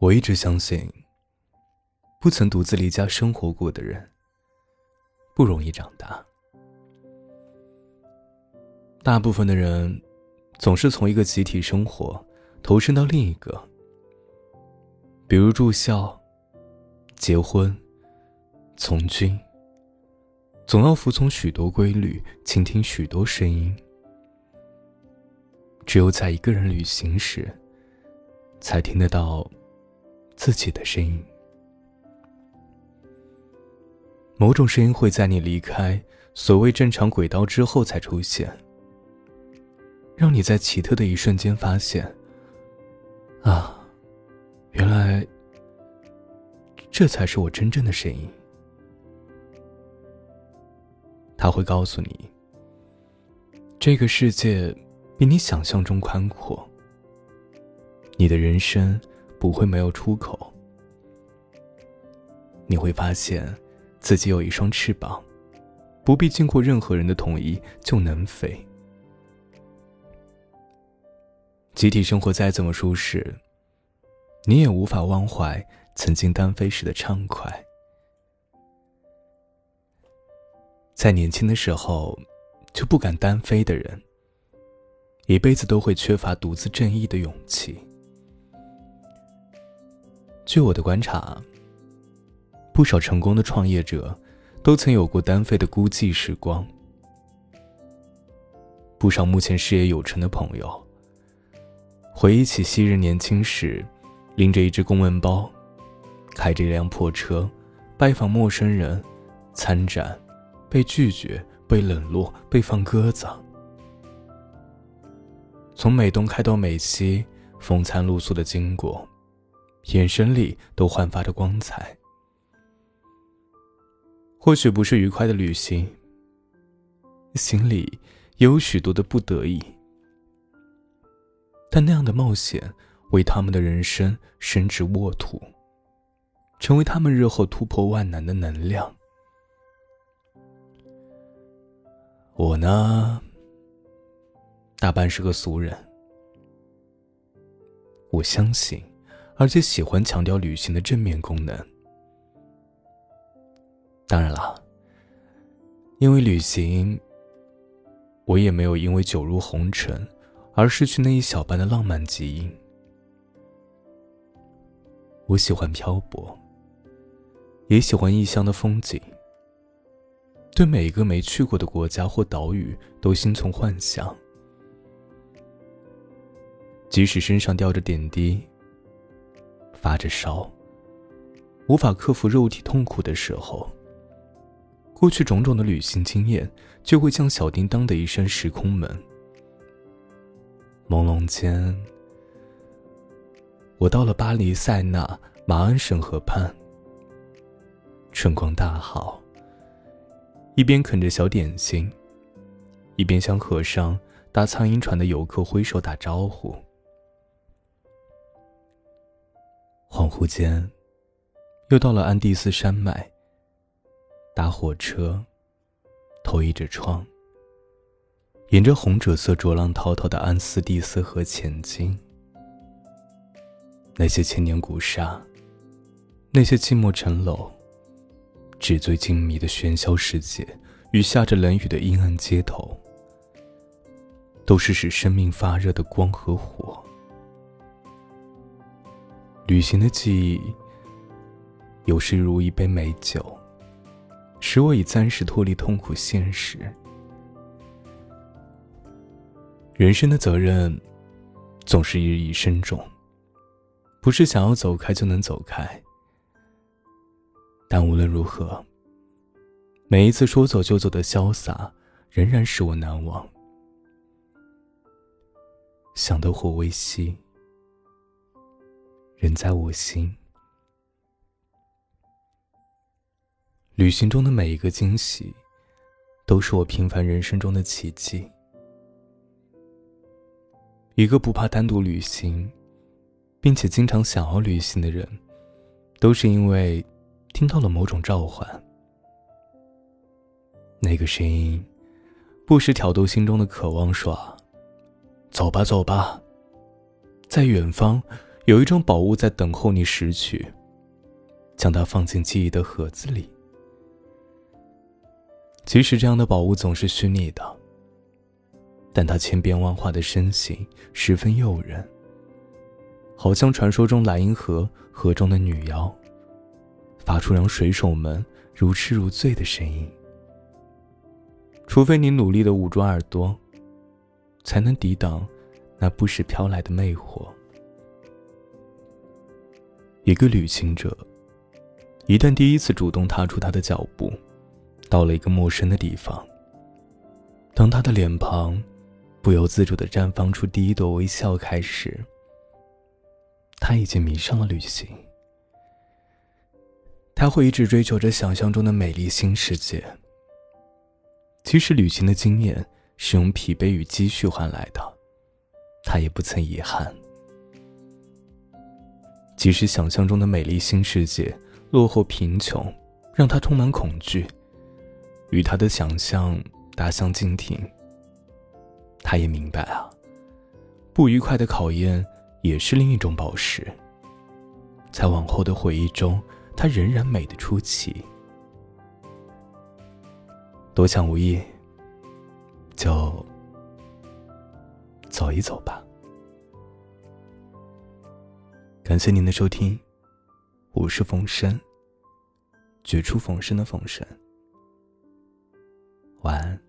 我一直相信，不曾独自离家生活过的人，不容易长大。大部分的人，总是从一个集体生活投身到另一个，比如住校、结婚、从军，总要服从许多规律，倾听许多声音。只有在一个人旅行时，才听得到自己的声音。某种声音会在你离开所谓正常轨道之后才出现，让你在奇特的一瞬间发现：啊，原来这才是我真正的声音。他会告诉你，这个世界。比你想象中宽阔。你的人生不会没有出口。你会发现，自己有一双翅膀，不必经过任何人的同意就能飞。集体生活再怎么舒适，你也无法忘怀曾经单飞时的畅快。在年轻的时候，就不敢单飞的人。一辈子都会缺乏独自正义的勇气。据我的观察，不少成功的创业者都曾有过单飞的孤寂时光。不少目前事业有成的朋友，回忆起昔日年轻时，拎着一只公文包，开着一辆破车，拜访陌生人，参展，被拒绝，被冷落，被放鸽子。从美东开到美西，风餐露宿的经过，眼神里都焕发着光彩。或许不是愉快的旅行，心里也有许多的不得已，但那样的冒险为他们的人生伸直沃土，成为他们日后突破万难的能量。我呢？大半是个俗人，我相信，而且喜欢强调旅行的正面功能。当然了，因为旅行，我也没有因为酒入红尘而失去那一小半的浪漫基因。我喜欢漂泊，也喜欢异乡的风景，对每一个没去过的国家或岛屿都心存幻想。即使身上吊着点滴，发着烧，无法克服肉体痛苦的时候，过去种种的旅行经验就会将小叮当的一扇时空门。朦胧间，我到了巴黎塞纳马鞍省河畔，春光大好，一边啃着小点心，一边向河上搭苍蝇船的游客挥手打招呼。恍惚间，又到了安第斯山脉。搭火车，投倚着窗，沿着红赭色浊浪滔滔的安斯蒂斯河前进。那些千年古刹，那些寂寞城楼，纸醉金迷的喧嚣世界与下着冷雨的阴暗街头，都是使生命发热的光和火。旅行的记忆，有时如一杯美酒，使我已暂时脱离痛苦现实。人生的责任，总是一日一深重，不是想要走开就能走开。但无论如何，每一次说走就走的潇洒，仍然使我难忘。想得火未熄。人在我心。旅行中的每一个惊喜，都是我平凡人生中的奇迹。一个不怕单独旅行，并且经常想要旅行的人，都是因为听到了某种召唤。那个声音，不时挑逗心中的渴望，说：“走吧，走吧，在远方。”有一种宝物在等候你拾取，将它放进记忆的盒子里。即使这样的宝物总是虚拟的，但它千变万化的身形十分诱人，好像传说中莱茵河河中的女妖，发出让水手们如痴如醉的声音。除非你努力的捂住耳朵，才能抵挡那不时飘来的魅惑。一个旅行者，一旦第一次主动踏出他的脚步，到了一个陌生的地方，当他的脸庞不由自主的绽放出第一朵微笑开始，他已经迷上了旅行。他会一直追求着想象中的美丽新世界。即使旅行的经验是用疲惫与积蓄换来的，他也不曾遗憾。即使想象中的美丽新世界落后贫穷，让他充满恐惧，与他的想象大相径庭。他也明白啊，不愉快的考验也是另一种宝石。在往后的回忆中，他仍然美得出奇。多想无益，就走一走吧。感谢您的收听，我是冯生，绝处逢生的冯生。晚安。